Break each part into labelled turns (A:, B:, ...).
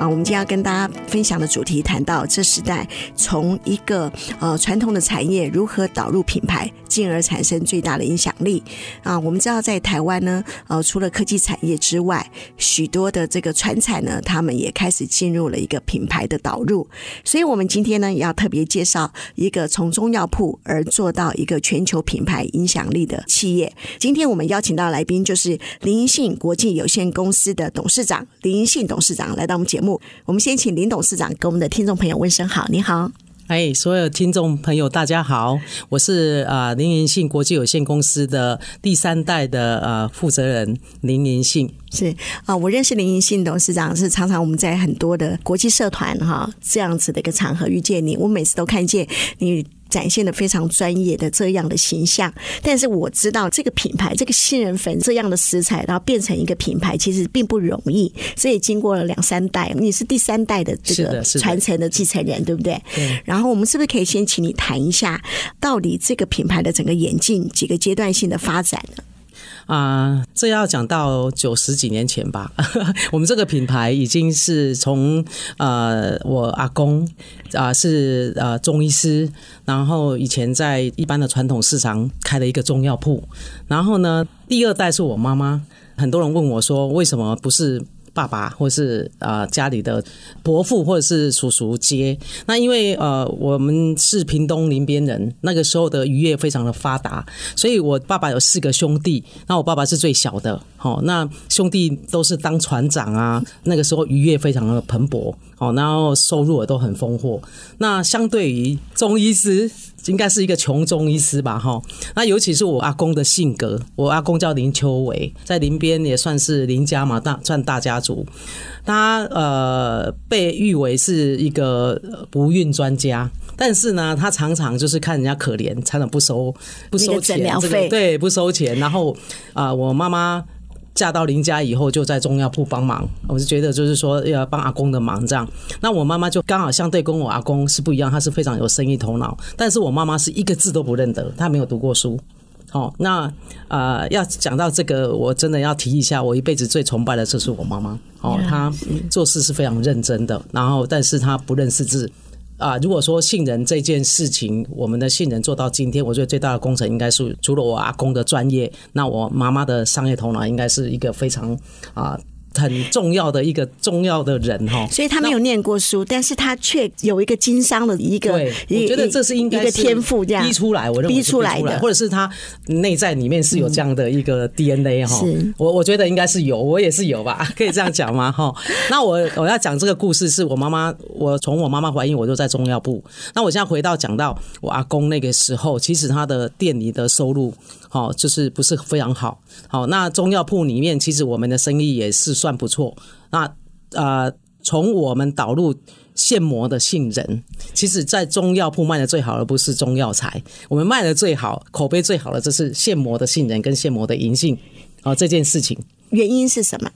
A: 啊，我们今天要跟大家分享的主题谈到这时代从一个呃传统的产业如何导入品牌，进而产生最大的影响力。啊，我们知道在台湾呢，呃，除了科技产业之外，许多的这个传产呢，他们也开始进入了一个品牌的导入。所以，我们今天呢，要特别介绍一个从中药铺而做到一个全球品牌影响力的企业。今天我们邀请到来宾就是林银信国际有限公司的董事长林银信董事长来到我们节目。我们先请林董事长跟我们的听众朋友问声好，你好。
B: 哎，所有听众朋友，大家好，我是啊、呃、林银信国际有限公司的第三代的呃负责人林银信。
A: 是啊、呃，我认识林银信董事长是常常我们在很多的国际社团哈这样子的一个场合遇见你，我每次都看见你。展现的非常专业的这样的形象，但是我知道这个品牌，这个杏仁粉这样的食材，然后变成一个品牌，其实并不容易。所以经过了两三代，你是第三代的这个传承的继承人，对不对？对。然后我们是不是可以先请你谈一下，到底这个品牌的整个演进几个阶段性的发展呢？
B: 啊、这要讲到九十几年前吧。我们这个品牌已经是从呃，我阿公啊、是呃中医师，然后以前在一般的传统市场开了一个中药铺。然后呢，第二代是我妈妈。很多人问我说，为什么不是？爸爸，或是啊、呃、家里的伯父，或者是叔叔接。那因为呃我们是屏东林边人，那个时候的渔业非常的发达，所以我爸爸有四个兄弟，那我爸爸是最小的。好，那兄弟都是当船长啊。那个时候渔业非常的蓬勃，好，然后收入也都很丰厚。那相对于中医师。应该是一个穷中医师吧，哈。那尤其是我阿公的性格，我阿公叫林秋伟，在林边也算是林家嘛，大算大家族。他呃被誉为是一个不孕专家，但是呢，他常常就是看人家可怜，常常不收不收钱，这个对不收钱。然后啊、呃，我妈妈。嫁到林家以后，就在中药铺帮忙。我是觉得，就是说要帮阿公的忙这样。那我妈妈就刚好相对跟我阿公是不一样，她是非常有生意头脑。但是我妈妈是一个字都不认得，她没有读过书。哦，那啊、呃，要讲到这个，我真的要提一下，我一辈子最崇拜的就是我妈妈。哦，她做事是非常认真的，然后但是她不认识字。啊，如果说杏仁这件事情，我们的杏仁做到今天，我觉得最大的功臣应该是除了我阿公的专业，那我妈妈的商业头脑应该是一个非常啊。很重要的一个重要的人哈，
A: 所以他没有念过书，但是他却有一个经商的一
B: 个，我觉得这是应该一个天赋，这样。逼出来，我认为逼出来的，或者是他内在里面是有这样的一个 DNA 哈、嗯，我我觉得应该是有，我也是有吧，可以这样讲吗？哈，那我我要讲这个故事是我妈妈，我从我妈妈怀孕我就在中药部，那我现在回到讲到我阿公那个时候，其实他的店里的收入。好，就是不是非常好。好，那中药铺里面，其实我们的生意也是算不错。那呃，从我们导入现磨的杏仁，其实在中药铺卖的最好的不是中药材，我们卖的最好、口碑最好的，这是现磨的杏仁跟现磨的银杏。哦，这件事情
A: 原因是什么？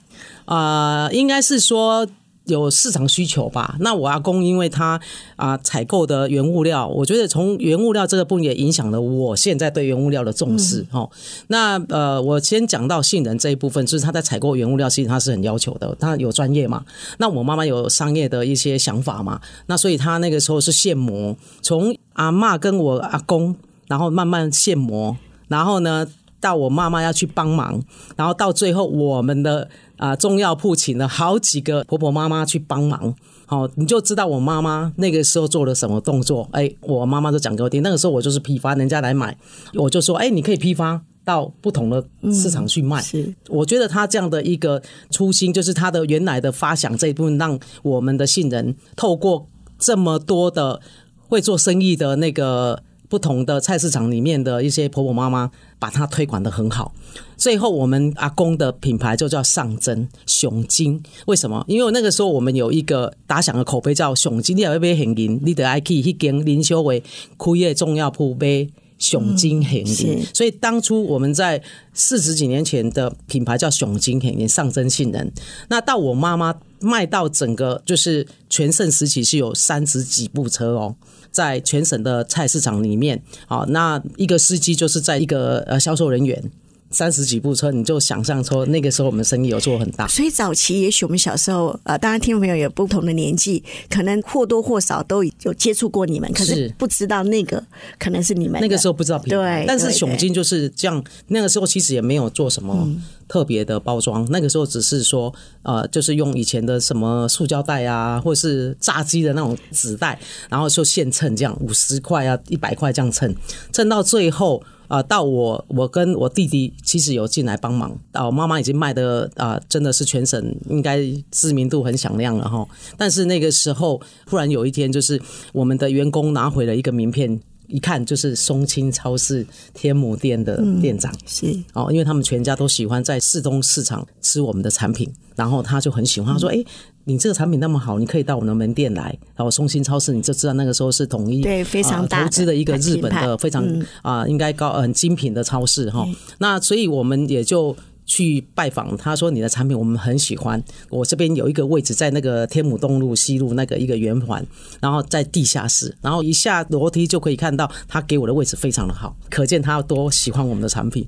B: 啊、呃，应该是说。有市场需求吧？那我阿公因为他啊采购的原物料，我觉得从原物料这个部分也影响了我现在对原物料的重视。哈、嗯，那呃，我先讲到杏仁这一部分，就是他在采购原物料，其实他是很要求的，他有专业嘛。那我妈妈有商业的一些想法嘛，那所以他那个时候是现磨，从阿嬷跟我阿公，然后慢慢现磨，然后呢。到我妈妈要去帮忙，然后到最后我们的啊中药铺请了好几个婆婆妈妈去帮忙，好，你就知道我妈妈那个时候做了什么动作。哎，我妈妈都讲给我听，那个时候我就是批发，人家来买，我就说，哎，你可以批发到不同的市场去卖。是，我觉得他这样的一个初心，就是他的原来的发想这一部分，让我们的杏仁透过这么多的会做生意的那个。不同的菜市场里面的一些婆婆妈妈，把它推广得很好。最后，我们阿公的品牌就叫上真熊精。为什么？因为那个时候我们有一个打响的口碑叫熊精，你要买现金，你得爱去跟林修为开业中药铺买熊金。嗯、所以当初我们在四十几年前的品牌叫熊精现金，上升性能。那到我妈妈卖到整个就是全盛时期是有三十几部车哦。在全省的菜市场里面，好，那一个司机就是在一个呃销售人员。三十几部车，你就想象说那个时候我们生意有做很大。
A: 所以早期也许我们小时候，呃，当然听众朋友有不同的年纪，可能或多或少都有接触过你们，可是不知道那个可能是你们。
B: 那个时候不知道品牌，对。但是熊金就是这样，那个时候其实也没有做什么特别的包装，嗯、那个时候只是说，呃，就是用以前的什么塑胶袋啊，或者是炸鸡的那种纸袋，然后就现称这样五十块啊，一百块这样称，称到最后。啊，到我我跟我弟弟其实有进来帮忙，到我妈妈已经卖的啊，真的是全省应该知名度很响亮了哈。但是那个时候，忽然有一天，就是我们的员工拿回了一个名片，一看就是松青超市天母店的店长，嗯、是哦，因为他们全家都喜欢在市东市场吃我们的产品，然后他就很喜欢，他说：“哎、嗯。”你这个产品那么好，你可以到我们的门店来。然后松兴超市，你就知道那个时候是统一
A: 对非常大、
B: 呃、投资的一个日本的非常啊、嗯呃、应该高很精品的超市哈。那所以我们也就去拜访，他说你的产品我们很喜欢。我这边有一个位置在那个天母东路西路那个一个圆环，然后在地下室，然后一下楼梯就可以看到他给我的位置非常的好，可见他多喜欢我们的产品。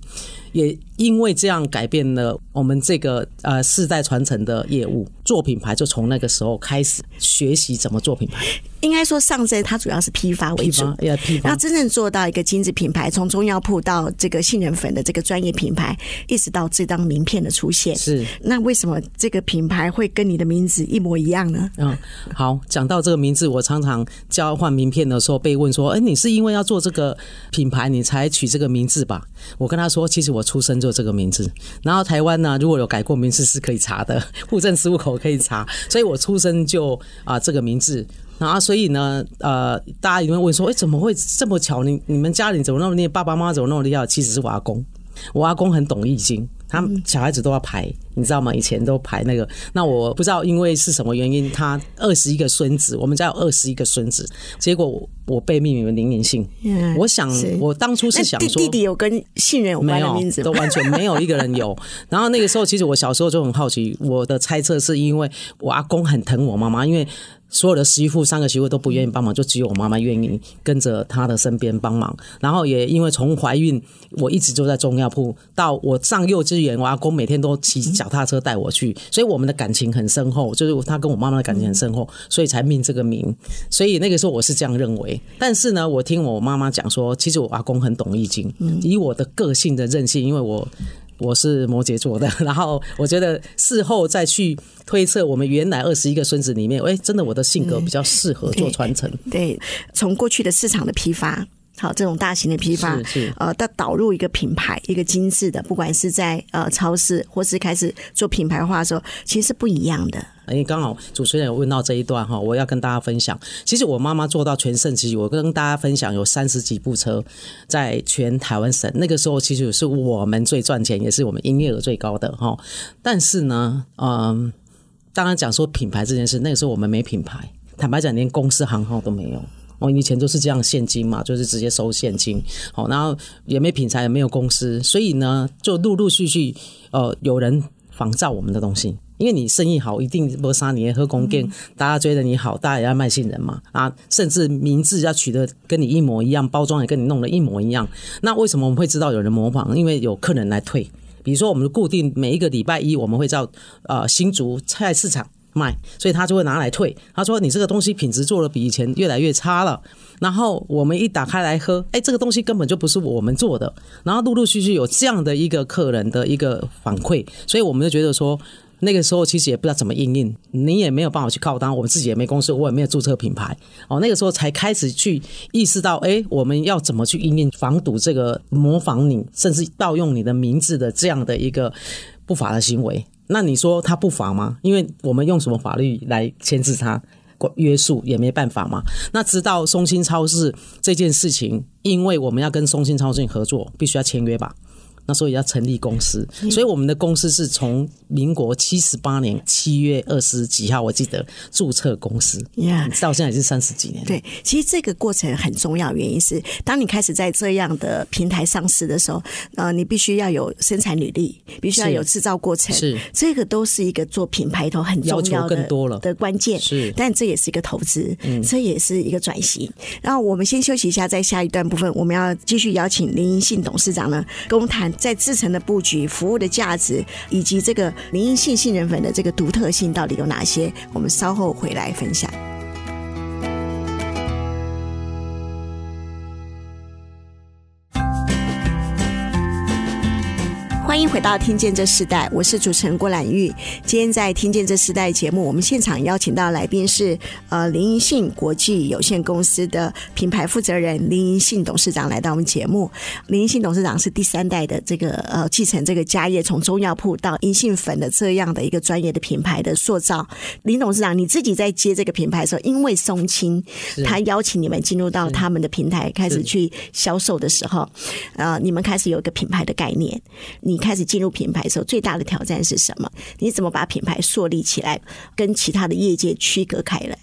B: 也因为这样改变了我们这个呃世代传承的业务，做品牌就从那个时候开始学习怎么做品牌。
A: 应该说上珍它主要是批发为主，
B: 批发，批发。
A: 那真正做到一个精致品牌，从中药铺到这个杏仁粉的这个专业品牌，一直到这张名片的出现。
B: 是。
A: 那为什么这个品牌会跟你的名字一模一样呢？
B: 嗯，好，讲到这个名字，我常常交换名片的时候被问说：“哎，你是因为要做这个品牌，你才取这个名字吧？”我跟他说：“其实我。”出生就这个名字，然后台湾呢，如果有改过名字是可以查的，户政事务口可以查，所以我出生就啊、呃、这个名字，然后所以呢，呃，大家一定会问说，哎，怎么会这么巧？你你们家里怎么那么厉害？爸爸妈妈怎么那么厉害？其实是我阿公，我阿公很懂易经。他们小孩子都要排，你知道吗？以前都排那个。那我不知道因为是什么原因，他二十一个孙子，我们家有二十一个孙子，结果我被命名为林银杏。嗯，我想我当初是想说，
A: 弟弟有跟信任有关的名字
B: 没有，都完全没有一个人有。然后那个时候，其实我小时候就很好奇，我的猜测是因为我阿公很疼我妈妈，因为。所有的媳妇，三个媳妇都不愿意帮忙，就只有我妈妈愿意跟着她的身边帮忙。然后也因为从怀孕，我一直就在中药铺，到我上幼稚园，我阿公每天都骑脚踏车带我去，所以我们的感情很深厚，就是他跟我妈妈的感情很深厚，所以才命这个名。所以那个时候我是这样认为。但是呢，我听我妈妈讲说，其实我阿公很懂易经，以我的个性的任性，因为我。我是摩羯座的，然后我觉得事后再去推测，我们原来二十一个孙子里面，哎，真的我的性格比较适合做传承。
A: 对，从过去的市场的批发，好这种大型的批发，
B: 是，是
A: 呃，到导入一个品牌，一个精致的，不管是在呃超市，或是开始做品牌化的时候，其实是不一样的。
B: 因为刚好主持人有问到这一段哈，我要跟大家分享。其实我妈妈做到全盛期，我跟大家分享有三十几部车，在全台湾省那个时候，其实是我们最赚钱，也是我们营业额最高的哈。但是呢，嗯，当然讲说品牌这件事，那个时候我们没品牌，坦白讲，连公司行号都没有。我以前都是这样现金嘛，就是直接收现金，好，然后也没品牌，也没有公司，所以呢，就陆陆续续呃有人仿造我们的东西。因为你生意好，一定不杀你喝公店，大家觉得你好，大家也要卖杏仁嘛啊，甚至名字要取得跟你一模一样，包装也跟你弄得一模一样。那为什么我们会知道有人模仿？因为有客人来退，比如说我们固定每一个礼拜一，我们会到呃新竹菜市场卖，所以他就会拿来退。他说你这个东西品质做得比以前越来越差了。然后我们一打开来喝，哎，这个东西根本就不是我们做的。然后陆陆续续有这样的一个客人的一个反馈，所以我们就觉得说。那个时候其实也不知道怎么应应，你也没有办法去靠单，我们自己也没公司，我也没有注册品牌。哦，那个时候才开始去意识到，哎，我们要怎么去应应防堵这个模仿你，甚至盗用你的名字的这样的一个不法的行为。那你说他不罚吗？因为我们用什么法律来牵制他？约束，也没办法嘛。那知道松兴超市这件事情，因为我们要跟松兴超市合作，必须要签约吧。那所以要成立公司，所以我们的公司是从民国七十八年七月二十几号，我记得注册公司，Yeah. 到现在已经三十几年。
A: 对，其实这个过程很重要，原因是当你开始在这样的平台上市的时候，呃，你必须要有生产履历，必须要有制造过程，是这个都是一个做品牌头很重要的
B: 更多了
A: 的关键。是，但这也是一个投资，嗯，这也是一个转型。然后我们先休息一下，在下一段部分，我们要继续邀请林银信董事长呢，跟我们谈。在制成的布局、服务的价值，以及这个林银杏杏仁粉的这个独特性，到底有哪些？我们稍后回来分享。回到《听见这时代》，我是主持人郭兰玉。今天在《听见这时代》节目，我们现场邀请到来宾是呃林银杏国际有限公司的品牌负责人林银杏董事长来到我们节目。林银杏董事长是第三代的这个呃继承这个家业，从中药铺到银杏粉的这样的一个专业的品牌的塑造。林董事长，你自己在接这个品牌的时候，因为松青他邀请你们进入到他们的平台开始去销售的时候，呃，你们开始有一个品牌的概念，你。开始进入品牌的时候，最大的挑战是什么？你怎么把品牌树立起来，跟其他的业界区隔开来？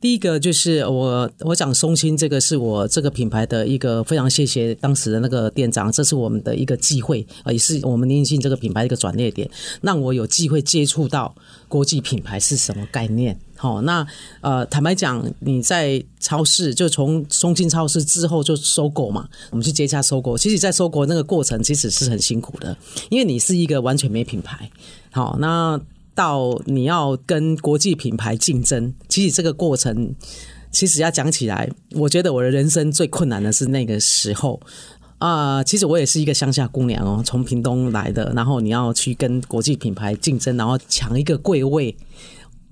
B: 第一个就是我，我讲松青这个是我这个品牌的一个非常谢谢当时的那个店长，这是我们的一个机会啊，也是我们林银杏这个品牌的一个转捩点，让我有机会接触到国际品牌是什么概念。好，那呃，坦白讲，你在超市就从松青超市之后就收购嘛，我们去接洽收购。其实，在收购那个过程，其实是很辛苦的，因为你是一个完全没品牌。好，那到你要跟国际品牌竞争，其实这个过程，其实要讲起来，我觉得我的人生最困难的是那个时候啊、呃。其实我也是一个乡下姑娘哦，从屏东来的，然后你要去跟国际品牌竞争，然后抢一个贵位。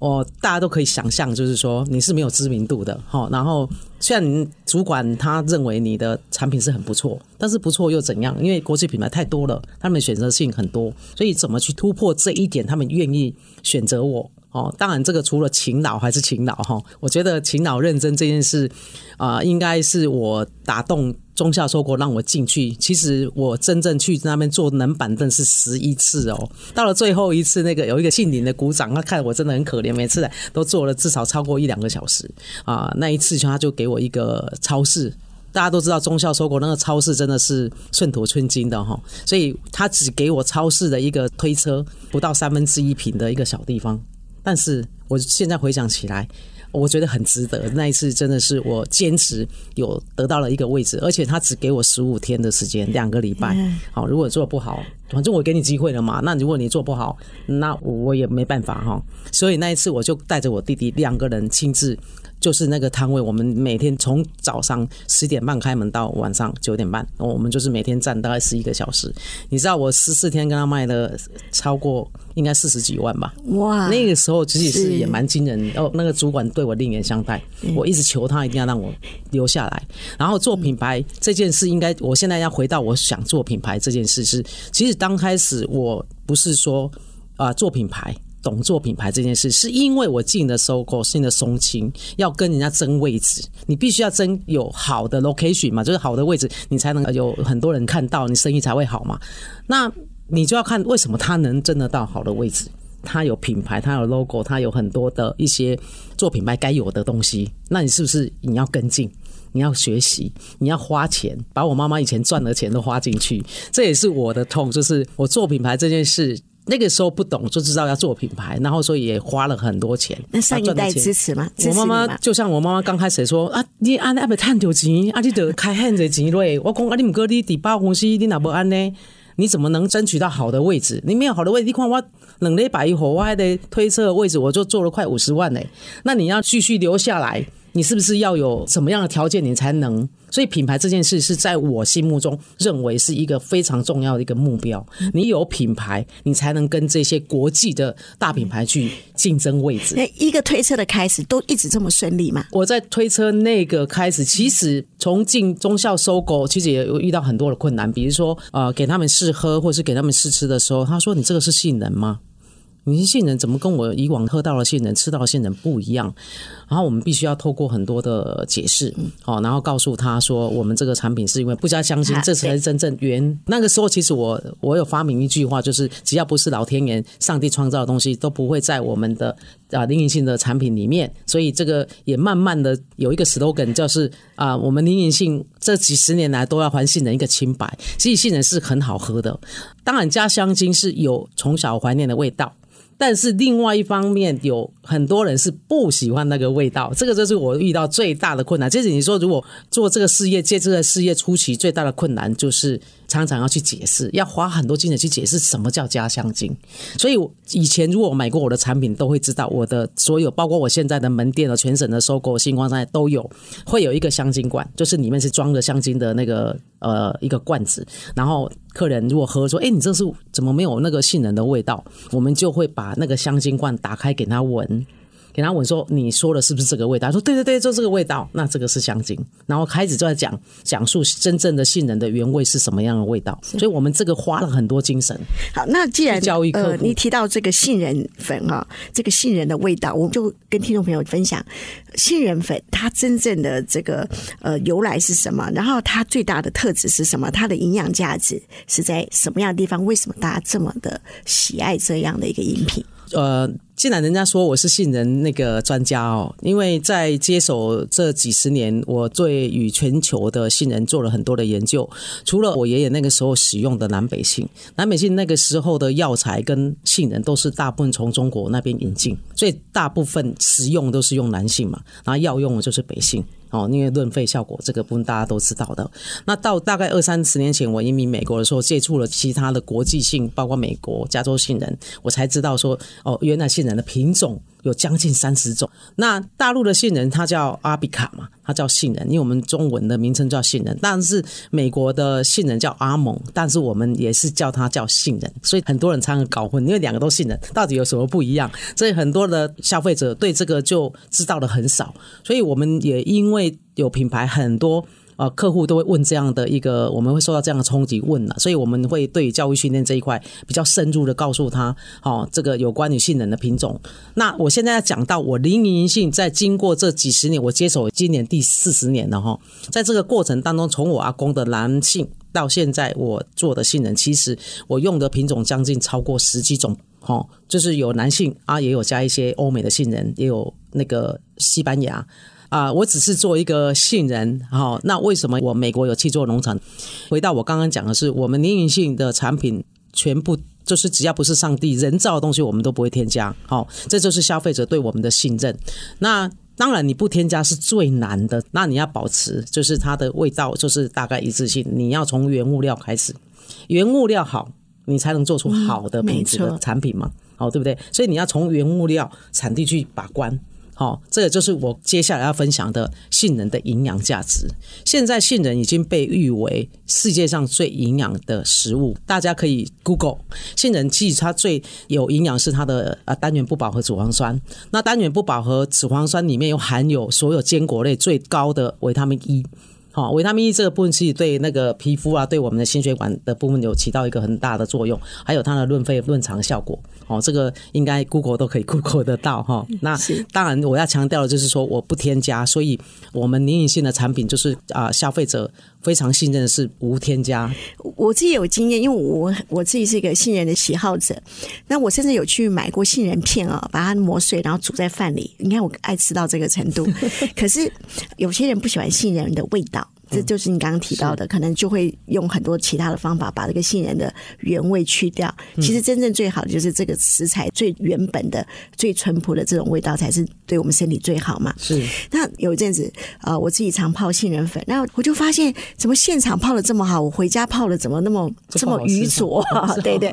B: 哦，大家都可以想象，就是说你是没有知名度的，哈。然后虽然主管他认为你的产品是很不错，但是不错又怎样？因为国际品牌太多了，他们选择性很多，所以怎么去突破这一点，他们愿意选择我。哦，当然这个除了勤劳还是勤劳哈。我觉得勤劳认真这件事啊、应该是我打动。忠孝说过让我进去，其实我真正去那边坐冷板凳是十一次哦。到了最后一次，那个有一个姓林的股长，他看我真的很可怜，每次都坐了至少超过一两个小时啊。那一次他就给我一个超市，大家都知道忠孝收购那个超市真的是寸土寸金的哈，所以他只给我超市的一个推车不到三分之一平的一个小地方，但是我现在回想起来。我觉得很值得，那一次真的是我坚持有得到了一个位置，而且他只给我十五天的时间，两个礼拜。好，如果做不好，反正我给你机会了嘛。那如果你做不好，那我也没办法哈。所以那一次我就带着我弟弟两个人亲自。就是那个摊位，我们每天从早上十点半开门到晚上九点半，我们就是每天站大概十一个小时。你知道我十四天跟他卖了超过应该四十几万吧？哇！那个时候其实是也蛮惊人。哦，那个主管对我另眼相待，我一直求他一定要让我留下来。然后做品牌这件事，应该我现在要回到我想做品牌这件事是，其实刚开始我不是说啊做品牌。懂做品牌这件事，是因为我进的收购，进的松青，要跟人家争位置，你必须要争有好的 location 嘛，就是好的位置，你才能有很多人看到，你生意才会好嘛。那你就要看为什么他能争得到好的位置，他有品牌，他有 logo，他有很多的一些做品牌该有的东西，那你是不是你要跟进，你要学习，你要花钱，把我妈妈以前赚的钱都花进去，这也是我的痛，就是我做品牌这件事。那个时候不懂，就知道要做品牌，然后所以也花了很多钱。
A: 那上一代支持吗？
B: 我妈妈就像我妈妈刚开始说啊，你按那不赚到钱，啊，你得开很多钱嘞。我讲啊，你唔过你第八公司，你哪不安呢？你怎么能争取到好的位置？你没有好的位置，你看我冷了一百一火，我还得推车的位置，我就做了快五十万嘞。那你要继续留下来。你是不是要有什么样的条件，你才能？所以品牌这件事是在我心目中认为是一个非常重要的一个目标。你有品牌，你才能跟这些国际的大品牌去竞争位置。
A: 那一个推车的开始都一直这么顺利吗？
B: 我在推车那个开始，其实从进中孝收购，其实也有遇到很多的困难，比如说呃，给他们试喝或是给他们试吃的时候，他说：“你这个是性能吗？”你是杏仁怎么跟我以往喝到的杏仁、吃到的杏仁不一样？然后我们必须要透过很多的解释，哦，然后告诉他说，我们这个产品是因为不加香精，这才是真正原。那个时候，其实我我有发明一句话，就是只要不是老天爷、上帝创造的东西，都不会在我们的啊林隐性的产品里面。所以这个也慢慢的有一个 slogan，就是啊，我们林隐性这几十年来都要还杏仁一个清白。其实杏仁是很好喝的，当然加香精是有从小怀念的味道。但是另外一方面，有很多人是不喜欢那个味道，这个就是我遇到最大的困难。就是你说，如果做这个事业，借这个事业初期最大的困难就是。常常要去解释，要花很多精力去解释什么叫加香精。所以以前如果我买过我的产品，都会知道我的所有，包括我现在的门店的全省的收购、新光三都有，会有一个香精罐，就是里面是装着香精的那个呃一个罐子。然后客人如果喝说，哎，你这是怎么没有那个杏仁的味道？我们就会把那个香精罐打开给他闻。给他问说：“你说的是不是这个味道？”他说：“对对对，就这个味道。”那这个是香精。然后开始就在讲讲述真正的杏仁的原味是什么样的味道。所以我们这个花了很多精神。
A: 好，那既然教育呃，你提到这个杏仁粉啊，这个杏仁的味道，我们就跟听众朋友分享杏仁粉它真正的这个呃由来是什么？然后它最大的特质是什么？它的营养价值是在什么样的地方？为什么大家这么的喜爱这样的一个饮品？
B: 呃，既然人家说我是杏仁那个专家哦，因为在接手这几十年，我对与全球的杏仁做了很多的研究。除了我爷爷那个时候使用的南北杏，南北杏那个时候的药材跟杏仁都是大部分从中国那边引进，所以大部分食用都是用南杏嘛，然后药用的就是北杏。哦，因为润肺效果这个部分大家都知道的。那到大概二三十年前，我移民美国的时候，接触了其他的国际性，包括美国加州杏仁，我才知道说，哦，原来杏仁的品种。有将近三十种。那大陆的杏仁它叫阿比卡嘛，它叫杏仁，因为我们中文的名称叫杏仁。但是美国的杏仁叫阿蒙，但是我们也是叫它叫杏仁。所以很多人常常搞混，因为两个都杏仁，到底有什么不一样？所以很多的消费者对这个就知道的很少。所以我们也因为有品牌很多。呃，客户都会问这样的一个，我们会受到这样的冲击问了，所以我们会对教育训练这一块比较深入的告诉他，哦，这个有关于杏仁的品种。那我现在要讲到我林银杏在经过这几十年，我接手今年第四十年了哈，在这个过程当中，从我阿公的南杏到现在我做的杏仁，其实我用的品种将近超过十几种，哈，就是有南杏啊，也有加一些欧美的杏仁，也有那个西班牙。啊、呃，我只是做一个杏仁，好、哦，那为什么我美国有七座农场？回到我刚刚讲的是，我们林银杏的产品全部就是只要不是上帝人造的东西，我们都不会添加，好、哦，这就是消费者对我们的信任。那当然你不添加是最难的，那你要保持就是它的味道就是大概一致性，你要从原物料开始，原物料好，你才能做出好的品质的产品嘛，好、哦，对不对？所以你要从原物料产地去把关。好，这个就是我接下来要分享的杏仁的营养价值。现在杏仁已经被誉为世界上最营养的食物，大家可以 Google 杏仁，其实它最有营养是它的啊单元不饱和脂肪酸。那单元不饱和脂肪酸里面又含有所有坚果类最高的维他命 E。好，维他命 E 这个部分其实对那个皮肤啊，对我们的心血管的部分有起到一个很大的作用，还有它的润肺润肠效果。哦，这个应该 Google 都可以 Google 得到哈。那当然我要强调的就是说我不添加，所以我们灵隐性的产品就是啊，消费者非常信任的是无添加。
A: 我自己有经验，因为我我自己是一个杏仁的喜好者，那我甚至有去买过杏仁片啊，把它磨碎，然后煮在饭里。你看我爱吃到这个程度，可是有些人不喜欢杏仁的味道。这就是你刚刚提到的，可能就会用很多其他的方法把这个杏仁的原味去掉。其实真正最好的就是这个食材最原本的、最淳朴的这种味道，才是对我们身体最好嘛。
B: 是。
A: 那有一阵子，呃，我自己常泡杏仁粉，然后我就发现，怎么现场泡的这么好，我回家泡的怎么那么这么愚拙？对对。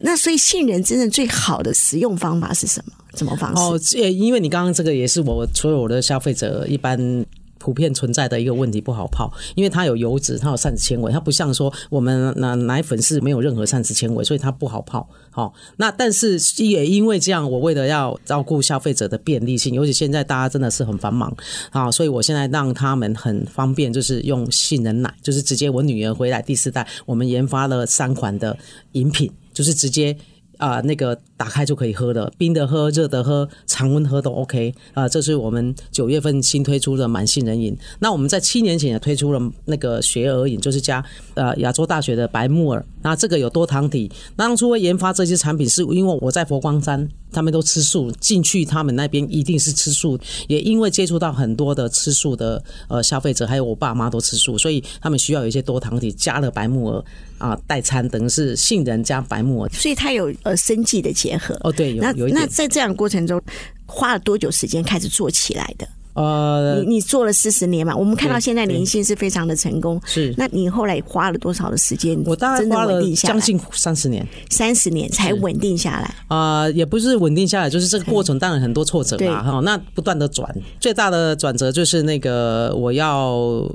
A: 那所以杏仁真正最好的食用方法是什么？什么方式？
B: 哦，因为你刚刚这个也是我所有的消费者一般。普遍存在的一个问题，不好泡，因为它有油脂，它有膳食纤维，它不像说我们那奶粉是没有任何膳食纤维，所以它不好泡。好，那但是也因为这样，我为了要照顾消费者的便利性，尤其现在大家真的是很繁忙啊，所以我现在让他们很方便，就是用杏仁奶，就是直接我女儿回来第四代，我们研发了三款的饮品，就是直接啊、那个打开就可以喝的，冰的喝、热的喝、常温喝都 OK 啊、这是我们九月份新推出的满杏仁饮。那我们在七年前也推出了那个学而饮，就是加呃亚洲大学的白木耳。那这个有多糖体。当初会研发这些产品，是因为我在佛光山，他们都吃素，进去他们那边一定是吃素。也因为接触到很多的吃素的呃消费者，还有我爸妈都吃素，所以他们需要有一些多糖体，加了白木耳啊、代餐，等于是杏仁加白木耳，
A: 所以它有呃生计的结合。
B: 哦，对，有
A: 那
B: 有。
A: 那在这样的过程中，花了多久时间开始做起来的？
B: 呃，
A: 你你做了四十年嘛，我们看到现在林杏是非常的成功。
B: 是，
A: 那你后来花了多少的时间？
B: 我大概花了将近三十年，
A: 三十年才稳定下来。
B: 啊、呃，也不是稳定下来，就是这个过程当然很多挫折嘛。哈，那不断的转，最大的转折就是那个我要。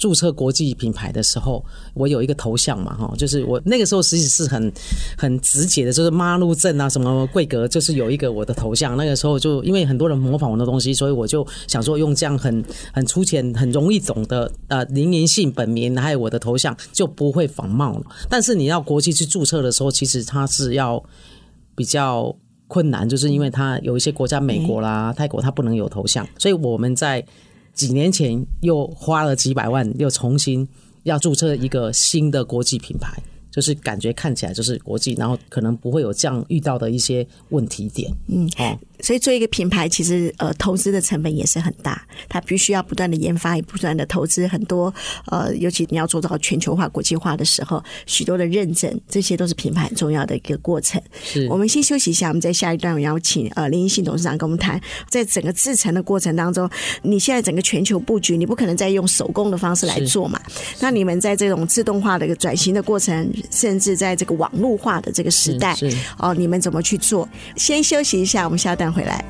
B: 注册国际品牌的时候，我有一个头像嘛，哈，就是我那个时候实际是很很直接的，就是妈路镇啊，什么贵格，就是有一个我的头像。那个时候就因为很多人模仿我的东西，所以我就想说用这样很很粗浅、很容易懂的呃林银杏本名，还有我的头像，就不会仿冒了。但是你要国际去注册的时候，其实它是要比较困难，就是因为它有一些国家，美国啦、泰国，它不能有头像，所以我们在。几年前又花了几百万，又重新要注册一个新的国际品牌，就是感觉看起来就是国际，然后可能不会有这样遇到的一些问题点。嗯，好。
A: 所以做一个品牌，其实呃投资的成本也是很大，它必须要不断的研发，也不断的投资很多呃，尤其你要做到全球化、国际化的时候，许多的认证，这些都是品牌很重要的一个过程。
B: 是，
A: 我们先休息一下，我们在下一段我邀请呃林一信董事长跟我们谈，在整个制成的过程当中，你现在整个全球布局，你不可能再用手工的方式来做嘛？那你们在这种自动化的一个转型的过程，甚至在这个网络化的这个时代，哦，你们怎么去做？先休息一下，我们下一回来。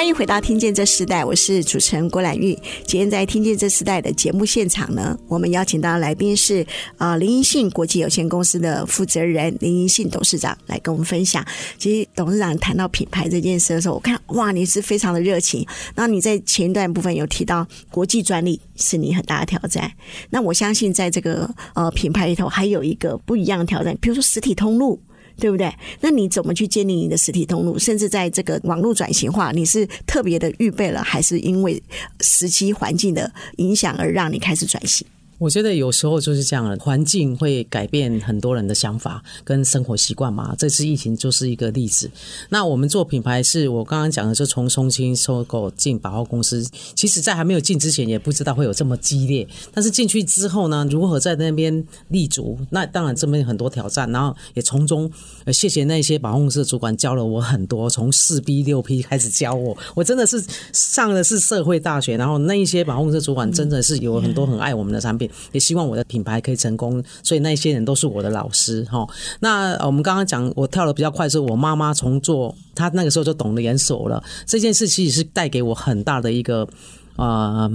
A: 欢迎回到《听见这时代》，我是主持人郭兰玉。今天在《听见这时代》的节目现场呢，我们邀请到的来宾是啊林银信国际有限公司的负责人林银信董事长来跟我们分享。其实董事长谈到品牌这件事的时候，我看哇，你是非常的热情。那你在前一段部分有提到国际专利是你很大的挑战。那我相信在这个呃品牌里头还有一个不一样的挑战，比如说实体通路。对不对？那你怎么去建立你的实体通路？甚至在这个网络转型化，你是特别的预备了，还是因为时机环境的影响而让你开始转型？
B: 我觉得有时候就是这样的，环境会改变很多人的想法跟生活习惯嘛。这次疫情就是一个例子。那我们做品牌是我刚刚讲的，就从松青收购进百货公司。其实，在还没有进之前，也不知道会有这么激烈。但是进去之后呢，如何在那边立足？那当然这边很多挑战，然后也从中谢谢那些百货公司的主管教了我很多，从四 B 六 P 开始教我。我真的是上的是社会大学，然后那一些百货公司主管真的是有很多很爱我们的产品。也希望我的品牌可以成功，所以那些人都是我的老师哈。那我们刚刚讲，我跳得比较快，是我妈妈从做，她那个时候就懂得研手了。这件事其实是带给我很大的一个啊。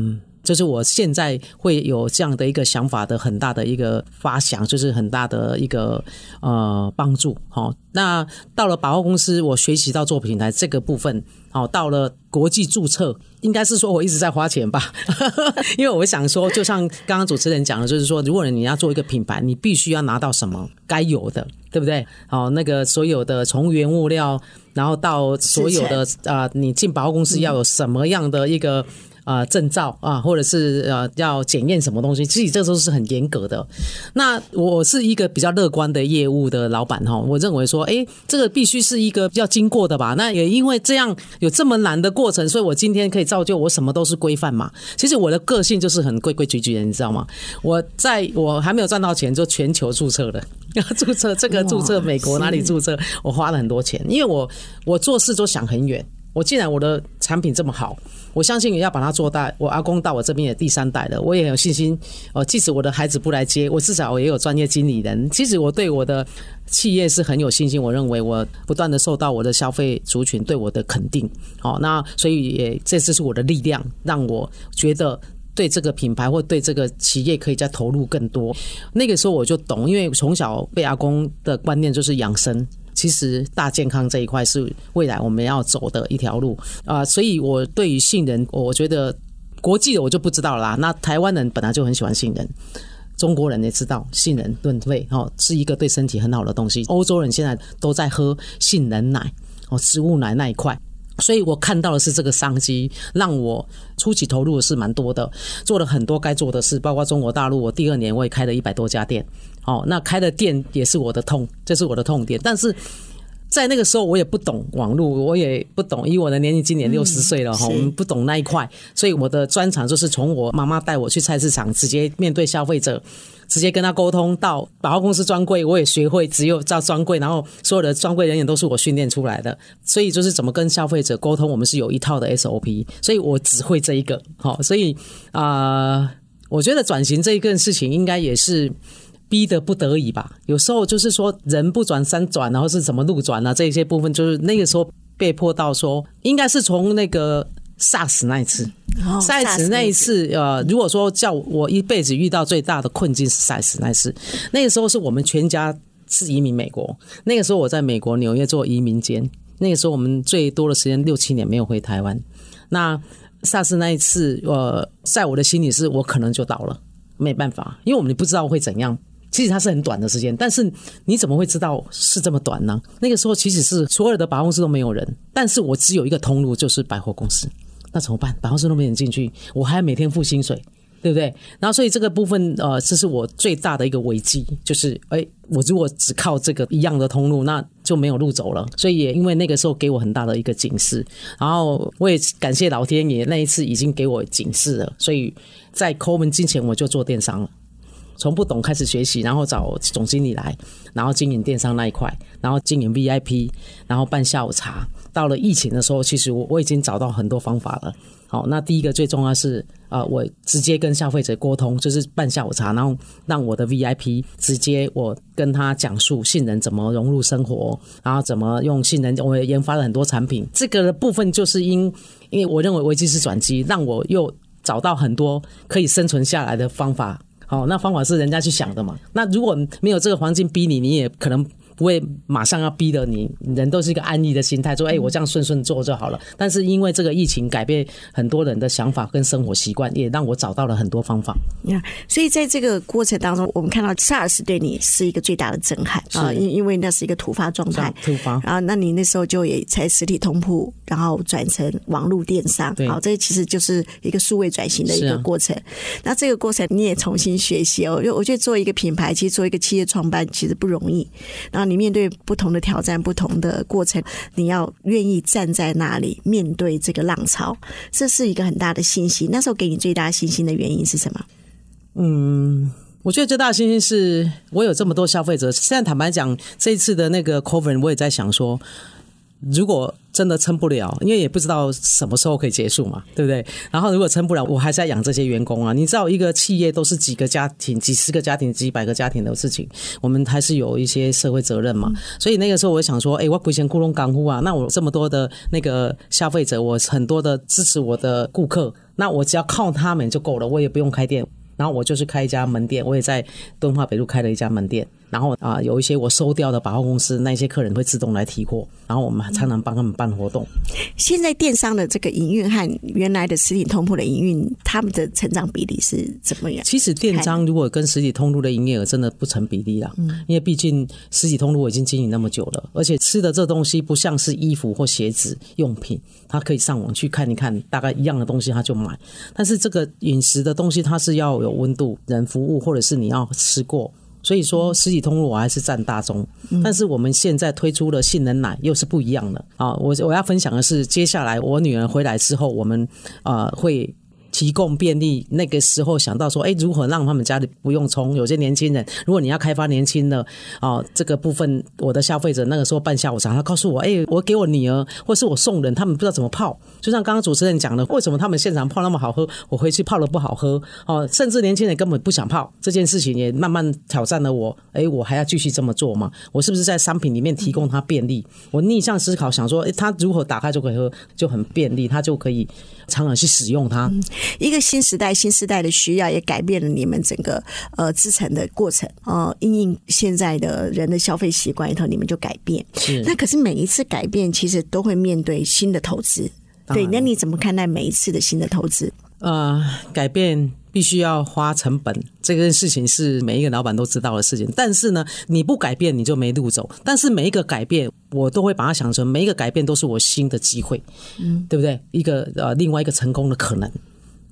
B: 就是我现在会有这样的一个想法的很大的一个发想，就是很大的一个呃帮助。好，那到了百货公司，我学习到做品牌这个部分，好，到了国际注册，应该是说我一直在花钱吧，因为我想说，就像刚刚主持人讲的，就是说，如果你要做一个品牌，你必须要拿到什么该有的，对不对？好，那个所有的从原物料，然后到所有的啊、呃，你进百货公司要有什么样的一个。啊、证照啊，或者是呃，要检验什么东西，其实这都是很严格的。那我是一个比较乐观的业务的老板哈，我认为说，诶，这个必须是一个比较经过的吧。那也因为这样有这么难的过程，所以我今天可以造就我什么都是规范嘛。其实我的个性就是很规规矩矩的，你知道吗？我在我还没有赚到钱就全球注册了，要 注册这个注册美国哪里注册，我花了很多钱，因为我我做事都想很远。我既然我的产品这么好，我相信也要把它做大。我阿公到我这边也第三代了，我也有信心。哦，即使我的孩子不来接，我至少我也有专业经理人。其实我对我的企业是很有信心。我认为我不断的受到我的消费族群对我的肯定。好，那所以也这次是我的力量，让我觉得对这个品牌或对这个企业可以再投入更多。那个时候我就懂，因为从小被阿公的观念就是养生。其实大健康这一块是未来我们要走的一条路啊、所以我对于杏仁，我觉得国际的我就不知道啦。那台湾人本来就很喜欢杏仁，中国人也知道杏仁润肺哦，是一个对身体很好的东西。欧洲人现在都在喝杏仁奶哦，植物奶那一块。所以我看到的是这个商机，让我初期投入的是蛮多的，做了很多该做的事，包括中国大陆。我第二年我也开了一百多家店，哦，那开的店也是我的痛，这是我的痛点。但是在那个时候，我也不懂网络，我也不懂，以我的年纪，今年六十岁了哈，我们不懂那一块，所以我的专长就是从我妈妈带我去菜市场，直接面对消费者。直接跟他沟通到百货公司专柜，我也学会只有照专柜，然后所有的专柜人员都是我训练出来的，所以就是怎么跟消费者沟通，我们是有一套的 SOP，所以我只会这一个，好，所以啊、我觉得转型这一个事情应该也是逼得不得已吧，有时候就是说人不转山转，然后是怎么路转啊，这些部分就是那个时候被迫到说，应该是从那个。SARS 那一次，SARS 那一次，呃，如果说叫我一辈子遇到最大的困境是 SARS 那一次，那个时候是我们全家是移民美国，那个时候我在美国纽约做移民监，那个时候我们最多的时间六七年没有回台湾。那 SARS 那一次，呃，在我的心里是我可能就倒了，没办法，因为我们不知道会怎样。其实它是很短的时间，但是你怎么会知道是这么短呢？那个时候其实是所有的百货公司都没有人，但是我只有一个通路，就是百货公司。那怎么办？百货公司都没人进去，我还要每天付薪水，对不对？然后所以这个部分，呃，这是我最大的一个危机，就是哎，我如果只靠这个一样的通路，那就没有路走了。所以也因为那个时候给我很大的一个警示，然后我也感谢老天爷那一次已经给我警示了，所以在抠门之前我就做电商了。从不懂开始学习，然后找总经理来，然后经营电商那一块，然后经营 VIP，然后办下午茶。到了疫情的时候，其实我我已经找到很多方法了。好，那第一个最重要是啊、我直接跟消费者沟通，就是办下午茶，然后让我的 VIP 直接我跟他讲述杏仁怎么融入生活，然后怎么用杏仁，我也研发了很多产品。这个的部分就是因因为我认为危机是转机，让我又找到很多可以生存下来的方法。好，那方法是人家去想的嘛。那如果没有这个环境逼你，你也可能。不会马上要逼得你，人都是一个安逸的心态，说：“哎，我这样顺顺做就好了。”但是因为这个疫情改变很多人的想法跟生活习惯，也让我找到了很多方法。
A: 呀，所以在这个过程当中，我们看到 SARS 对你是一个最大的震撼啊，因因为那是一个突发状态，
B: 突发。
A: 然后，那你那时候就也才实体通铺，然后转成网络电商，好，这其实就是一个数位转型的一个过程。那这个过程你也重新学习哦，因为我觉得做一个品牌，其实做一个企业创办其实不容易。然后。你面对不同的挑战、不同的过程，你要愿意站在那里面对这个浪潮，这是一个很大的信心。那时候给你最大信心的原因是什么？
B: 嗯，我觉得最大的信心是我有这么多消费者。现在坦白讲，这一次的那个 COVID，我也在想说。如果真的撑不了，因为也不知道什么时候可以结束嘛，对不对？然后如果撑不了，我还是要养这些员工啊。你知道，一个企业都是几个家庭、几十个家庭、几百个家庭的事情，我们还是有一些社会责任嘛。所以那个时候，我想说，哎，我不嫌窟窿港户啊，那我这么多的那个消费者，我很多的支持我的顾客，那我只要靠他们就够了，我也不用开店。然后我就是开一家门店，我也在敦化北路开了一家门店。然后啊，有一些我收掉的百货公司，那些客人会自动来提货，然后我们还常常帮他们办活动。
A: 现在电商的这个营运和原来的实体通铺的营运，他们的成长比例是怎么样？
B: 其实电商如果跟实体通路的营业额真的不成比例了，嗯，因为毕竟实体通路我已经经营那么久了，而且吃的这东西不像是衣服或鞋子用品，它可以上网去看一看，大概一样的东西他就买。但是这个饮食的东西，它是要有温度、人服务，或者是你要吃过。所以说，实体通路我还是占大宗，但是我们现在推出了性能奶，又是不一样的啊！我我要分享的是，接下来我女儿回来之后，我们呃会。提供便利，那个时候想到说，哎，如何让他们家里不用冲？有些年轻人，如果你要开发年轻的哦，这个部分，我的消费者那个时候办下午茶，他告诉我，哎，我给我女儿，或是我送人，他们不知道怎么泡。就像刚刚主持人讲的，为什么他们现场泡那么好喝，我回去泡了不好喝？哦，甚至年轻人根本不想泡。这件事情也慢慢挑战了我，哎，我还要继续这么做吗？我是不是在商品里面提供他便利？我逆向思考，想说，哎，他如何打开就可以喝，就很便利，他就可以常常去使用它。
A: 一个新时代、新时代的需要，也改变了你们整个呃制程的过程。呃，因应现在的人的消费习惯里头，你们就改变。
B: 是。
A: 那可是每一次改变，其实都会面对新的投资。对，那你怎么看待每一次的新的投资？
B: 呃，改变必须要花成本，这件事情是每一个老板都知道的事情。但是呢，你不改变，你就没路走。但是每一个改变，我都会把它想成每一个改变都是我新的机会，嗯，对不对？一个呃，另外一个成功的可能。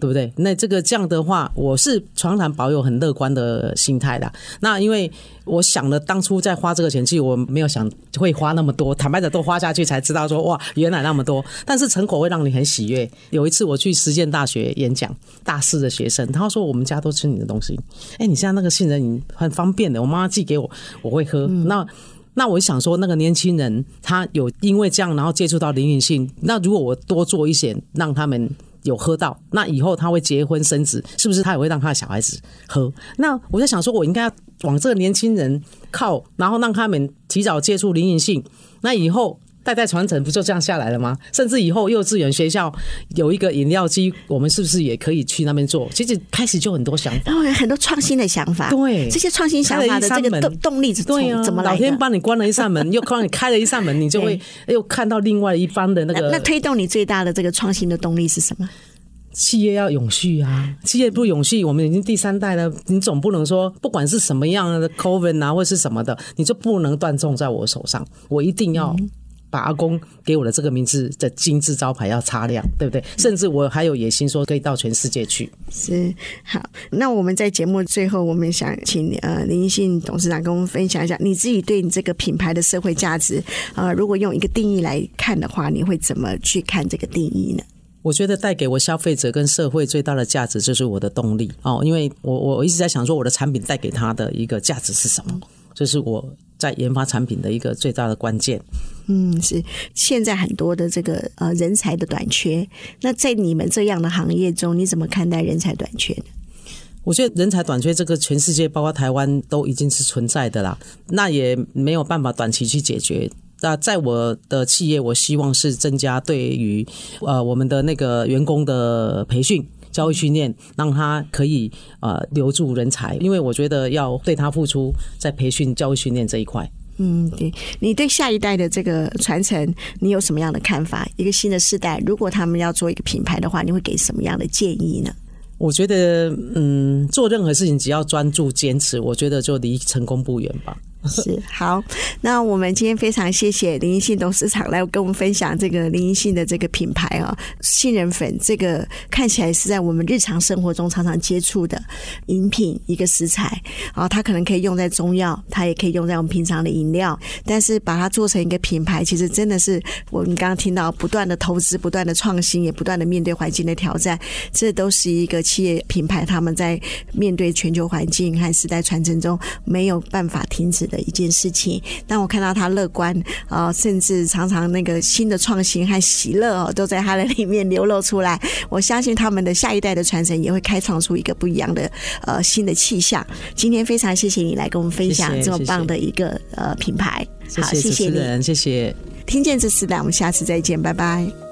B: 对不对？那这个这样的话，我是常常保有很乐观的心态的。那因为我想了，当初在花这个钱，其实我没有想会花那么多。坦白的，都花下去才知道说，哇，原来那么多。但是成果会让你很喜悦。有一次我去实践大学演讲，大四的学生他说：“我们家都吃你的东西。”哎，你现在那个杏仁饮很方便的，我妈妈寄给我，我会喝。嗯、那那我想说，那个年轻人他有因为这样，然后接触到灵隐性。那如果我多做一些，让他们。有喝到，那以后他会结婚生子，是不是他也会让他的小孩子喝？那我在想说，我应该要往这个年轻人靠，然后让他们提早接触灵隐性，那以后代代传承，不就这样下来了吗？甚至以后幼稚园学校有一个饮料机，我们是不是也可以去那边做？其实开始就很多想法，
A: 然后有很多创新的想法。对，这些创新想法的这个动动力是从怎么来的？
B: 老天帮你关了一扇门，又帮你开了一扇门，你就会又看到另外一方的那个。
A: 那推动你最大的这个创新的动力是什么？
B: 企业要永续啊！企业不永续，我们已经第三代了。你总不能说，不管是什么样的 COVID 啊，或是什么的，你就不能断送在我手上。我一定要把阿公给我的这个名字的金字招牌要擦亮，对不对？甚至我还有野心，说可以到全世界去。
A: 是好，那我们在节目最后，我们想请呃林信董事长跟我们分享一下，你自己对你这个品牌的社会价值啊、呃，如果用一个定义来看的话，你会怎么去看这个定义呢？
B: 我觉得带给我消费者跟社会最大的价值就是我的动力哦，因为我我一直在想说我的产品带给他的一个价值是什么，就是我在研发产品的一个最大的关键。
A: 嗯，是现在很多的这个呃人才的短缺，那在你们这样的行业中，你怎么看待人才短缺呢？
B: 我觉得人才短缺这个全世界包括台湾都已经是存在的啦，那也没有办法短期去解决。那在我的企业，我希望是增加对于呃我们的那个员工的培训、教育训练，让他可以呃留住人才，因为我觉得要对他付出在培训、教育训练这一块。
A: 嗯，对，你对下一代的这个传承，你有什么样的看法？一个新的世代，如果他们要做一个品牌的话，你会给什么样的建议呢？
B: 我觉得，嗯，做任何事情只要专注、坚持，我觉得就离成功不远吧。
A: 是好，那我们今天非常谢谢林银杏董事长来跟我们分享这个林银杏的这个品牌啊，杏仁粉这个看起来是在我们日常生活中常常接触的饮品一个食材啊，它可能可以用在中药，它也可以用在我们平常的饮料，但是把它做成一个品牌，其实真的是我们刚刚听到不断的投资、不断的创新，也不断的面对环境的挑战，这都是一个企业品牌他们在面对全球环境和时代传承中没有办法停止。的一件事情，当我看到他乐观啊、呃，甚至常常那个新的创新和喜乐哦，都在他的里面流露出来。我相信他们的下一代的传承也会开创出一个不一样的呃新的气象。今天非常谢谢你来跟我们分享这么棒的一个呃品牌，
B: 好谢，谢谢你，谢谢。
A: 听见这时代，我们下次再见，拜拜。